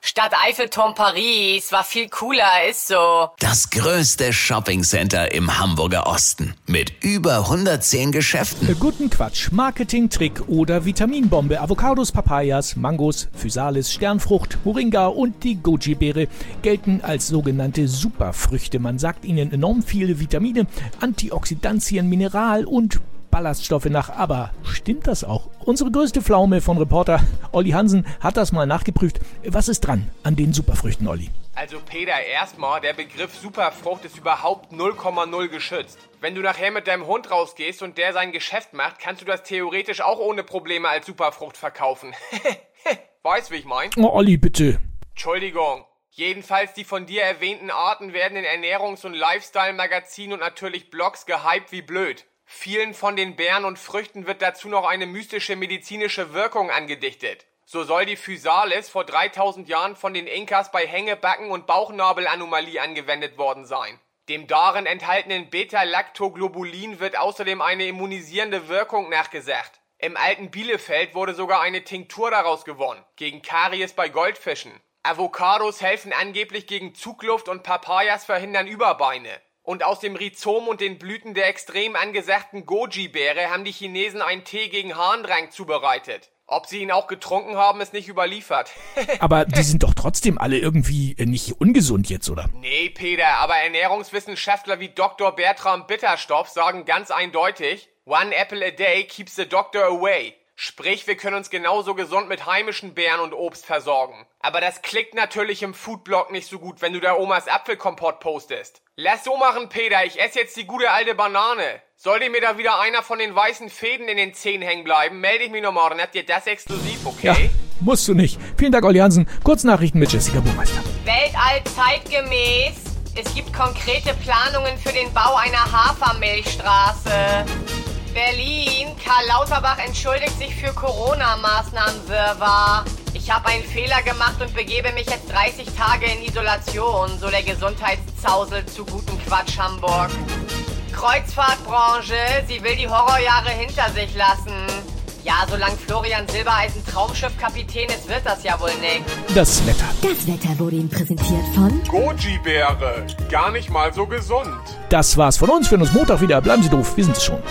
Stadt Eiffelturm Paris war viel cooler, ist so. Das größte Shoppingcenter im Hamburger Osten mit über 110 Geschäften. Guten Quatsch, Marketing-Trick oder Vitaminbombe. Avocados, Papayas, Mangos, Physalis, Sternfrucht, Moringa und die Goji-Beere gelten als sogenannte Superfrüchte. Man sagt ihnen enorm viele Vitamine, Antioxidantien, Mineral und Ballaststoffe nach. Aber stimmt das auch? Unsere größte Pflaume von Reporter Olli Hansen hat das mal nachgeprüft. Was ist dran an den Superfrüchten, Olli? Also Peter, erstmal, der Begriff Superfrucht ist überhaupt 0,0 geschützt. Wenn du nachher mit deinem Hund rausgehst und der sein Geschäft macht, kannst du das theoretisch auch ohne Probleme als Superfrucht verkaufen. weißt, wie ich mein? Oh, Olli, bitte. Entschuldigung. Jedenfalls die von dir erwähnten Arten werden in Ernährungs- und Lifestyle-Magazinen und natürlich Blogs gehypt wie blöd. Vielen von den Beeren und Früchten wird dazu noch eine mystische medizinische Wirkung angedichtet. So soll die Physalis vor 3000 Jahren von den Inkas bei Hängebacken- und Bauchnabelanomalie angewendet worden sein. Dem darin enthaltenen Beta-Lactoglobulin wird außerdem eine immunisierende Wirkung nachgesagt. Im alten Bielefeld wurde sogar eine Tinktur daraus gewonnen, gegen Karies bei Goldfischen. Avocados helfen angeblich gegen Zugluft und Papayas verhindern Überbeine. Und aus dem Rhizom und den Blüten der extrem angesagten Goji-Beere haben die Chinesen einen Tee gegen Harndrang zubereitet. Ob sie ihn auch getrunken haben, ist nicht überliefert. Aber die sind doch trotzdem alle irgendwie äh, nicht ungesund jetzt, oder? nee, Peter, aber Ernährungswissenschaftler wie Dr. Bertram Bitterstoff sagen ganz eindeutig, One apple a day keeps the doctor away. Sprich, wir können uns genauso gesund mit heimischen Beeren und Obst versorgen. Aber das klickt natürlich im Foodblog nicht so gut, wenn du da Omas Apfelkompott postest. Lass so machen, Peter, ich esse jetzt die gute alte Banane. Sollte mir da wieder einer von den weißen Fäden in den Zähnen hängen bleiben, melde ich mich noch morgen. Habt ihr das exklusiv, okay? Ja, musst du nicht. Vielen Dank, Olli Hansen. Kurznachrichten mit Jessica Burmeister. Weltall zeitgemäß. Es gibt konkrete Planungen für den Bau einer Hafermilchstraße. Berlin. Lauterbach entschuldigt sich für Corona-Maßnahmen-Wirrwarr. Ich habe einen Fehler gemacht und begebe mich jetzt 30 Tage in Isolation, so der Gesundheitszausel zu guten Quatsch Hamburg. Kreuzfahrtbranche, sie will die Horrorjahre hinter sich lassen. Ja, solange Florian Silbereisen Traumschiffkapitän ist, wird das ja wohl nicht. Das Wetter. Das Wetter wurde Ihnen präsentiert von Goji-Beere. Gar nicht mal so gesund. Das war's von uns. Wir hören uns Montag wieder. Bleiben Sie doof. Wir sind es schon.